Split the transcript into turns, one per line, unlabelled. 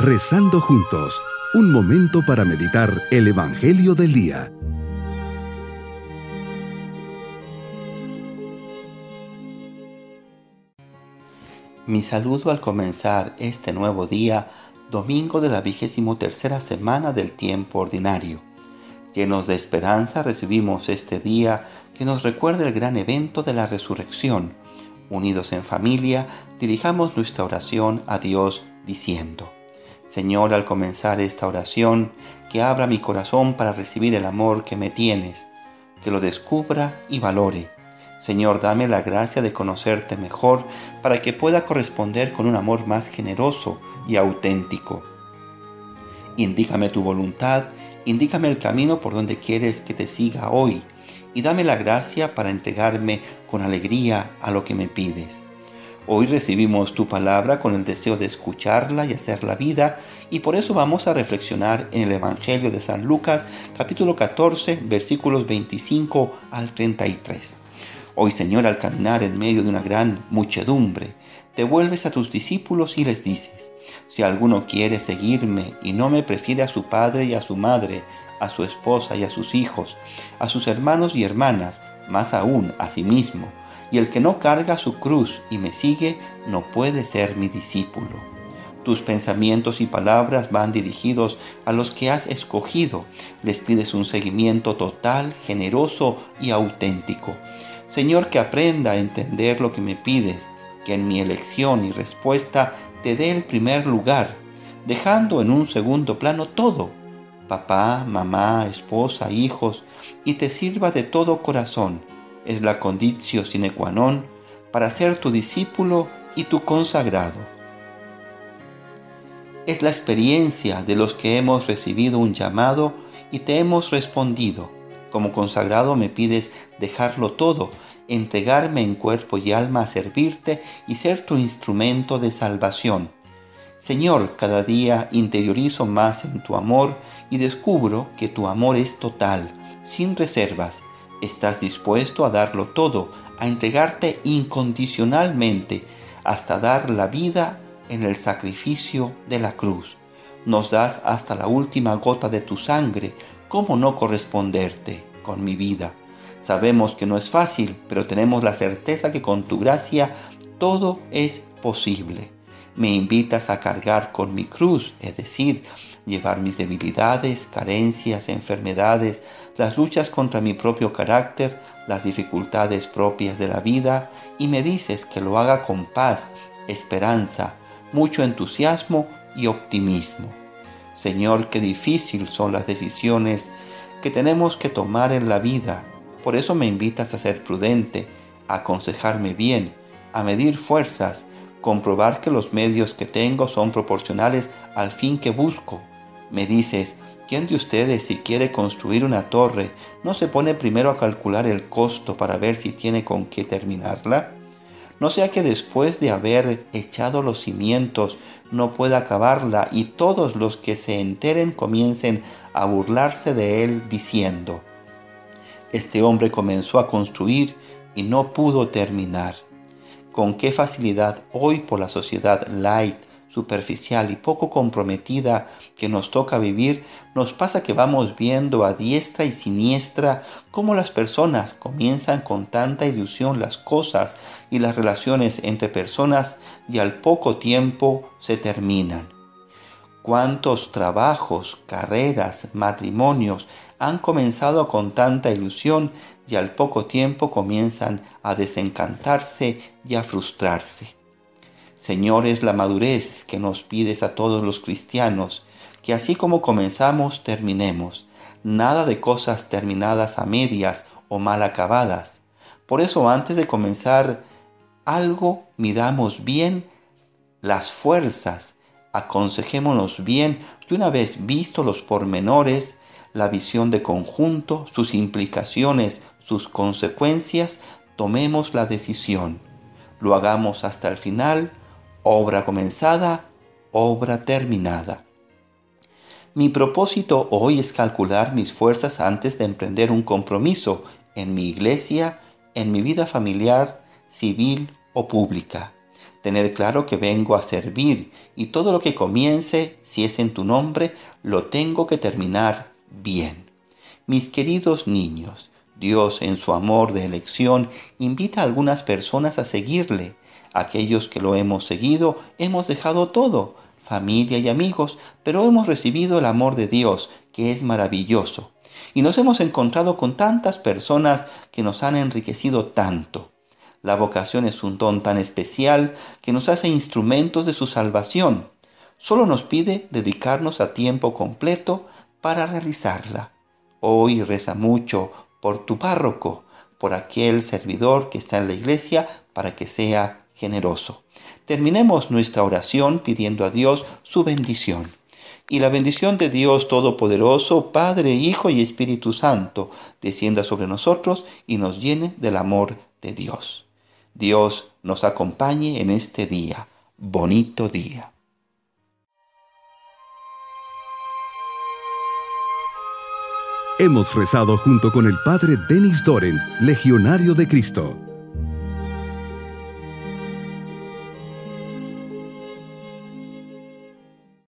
Rezando juntos, un momento para meditar el Evangelio del Día.
Mi saludo al comenzar este nuevo día, domingo de la vigésimo tercera semana del tiempo ordinario. Llenos de esperanza recibimos este día que nos recuerda el gran evento de la resurrección. Unidos en familia, dirijamos nuestra oración a Dios diciendo, Señor, al comenzar esta oración, que abra mi corazón para recibir el amor que me tienes, que lo descubra y valore. Señor, dame la gracia de conocerte mejor para que pueda corresponder con un amor más generoso y auténtico. Indícame tu voluntad, indícame el camino por donde quieres que te siga hoy y dame la gracia para entregarme con alegría a lo que me pides. Hoy recibimos tu palabra con el deseo de escucharla y hacerla vida y por eso vamos a reflexionar en el Evangelio de San Lucas capítulo 14 versículos 25 al 33. Hoy Señor al caminar en medio de una gran muchedumbre, te vuelves a tus discípulos y les dices, si alguno quiere seguirme y no me prefiere a su padre y a su madre, a su esposa y a sus hijos, a sus hermanos y hermanas, más aún a sí mismo, y el que no carga su cruz y me sigue no puede ser mi discípulo. Tus pensamientos y palabras van dirigidos a los que has escogido. Les pides un seguimiento total, generoso y auténtico. Señor, que aprenda a entender lo que me pides, que en mi elección y respuesta te dé el primer lugar, dejando en un segundo plano todo, papá, mamá, esposa, hijos, y te sirva de todo corazón es la conditio sine qua non para ser tu discípulo y tu consagrado. Es la experiencia de los que hemos recibido un llamado y te hemos respondido. Como consagrado me pides dejarlo todo, entregarme en cuerpo y alma a servirte y ser tu instrumento de salvación. Señor, cada día interiorizo más en tu amor y descubro que tu amor es total, sin reservas, Estás dispuesto a darlo todo, a entregarte incondicionalmente hasta dar la vida en el sacrificio de la cruz. Nos das hasta la última gota de tu sangre. ¿Cómo no corresponderte con mi vida? Sabemos que no es fácil, pero tenemos la certeza que con tu gracia todo es posible. Me invitas a cargar con mi cruz, es decir, llevar mis debilidades, carencias, enfermedades, las luchas contra mi propio carácter, las dificultades propias de la vida, y me dices que lo haga con paz, esperanza, mucho entusiasmo y optimismo. Señor, qué difícil son las decisiones que tenemos que tomar en la vida. Por eso me invitas a ser prudente, a aconsejarme bien, a medir fuerzas, comprobar que los medios que tengo son proporcionales al fin que busco me dices, ¿quién de ustedes si quiere construir una torre no se pone primero a calcular el costo para ver si tiene con qué terminarla? No sea que después de haber echado los cimientos no pueda acabarla y todos los que se enteren comiencen a burlarse de él diciendo, este hombre comenzó a construir y no pudo terminar. Con qué facilidad hoy por la sociedad light superficial y poco comprometida que nos toca vivir, nos pasa que vamos viendo a diestra y siniestra cómo las personas comienzan con tanta ilusión las cosas y las relaciones entre personas y al poco tiempo se terminan. Cuántos trabajos, carreras, matrimonios han comenzado con tanta ilusión y al poco tiempo comienzan a desencantarse y a frustrarse. Señor, es la madurez que nos pides a todos los cristianos, que así como comenzamos, terminemos. Nada de cosas terminadas a medias o mal acabadas. Por eso antes de comenzar algo, midamos bien las fuerzas, aconsejémonos bien y una vez visto los pormenores, la visión de conjunto, sus implicaciones, sus consecuencias, tomemos la decisión. Lo hagamos hasta el final obra comenzada, obra terminada. Mi propósito hoy es calcular mis fuerzas antes de emprender un compromiso en mi iglesia, en mi vida familiar, civil o pública. Tener claro que vengo a servir y todo lo que comience, si es en tu nombre, lo tengo que terminar bien. Mis queridos niños, Dios en su amor de elección invita a algunas personas a seguirle. Aquellos que lo hemos seguido hemos dejado todo, familia y amigos, pero hemos recibido el amor de Dios, que es maravilloso. Y nos hemos encontrado con tantas personas que nos han enriquecido tanto. La vocación es un don tan especial que nos hace instrumentos de su salvación. Solo nos pide dedicarnos a tiempo completo para realizarla. Hoy reza mucho por tu párroco, por aquel servidor que está en la iglesia, para que sea generoso. Terminemos nuestra oración pidiendo a Dios su bendición. Y la bendición de Dios Todopoderoso, Padre, Hijo y Espíritu Santo, descienda sobre nosotros y nos llene del amor de Dios. Dios nos acompañe en este día, bonito día.
Hemos rezado junto con el Padre Denis Doren, Legionario de Cristo.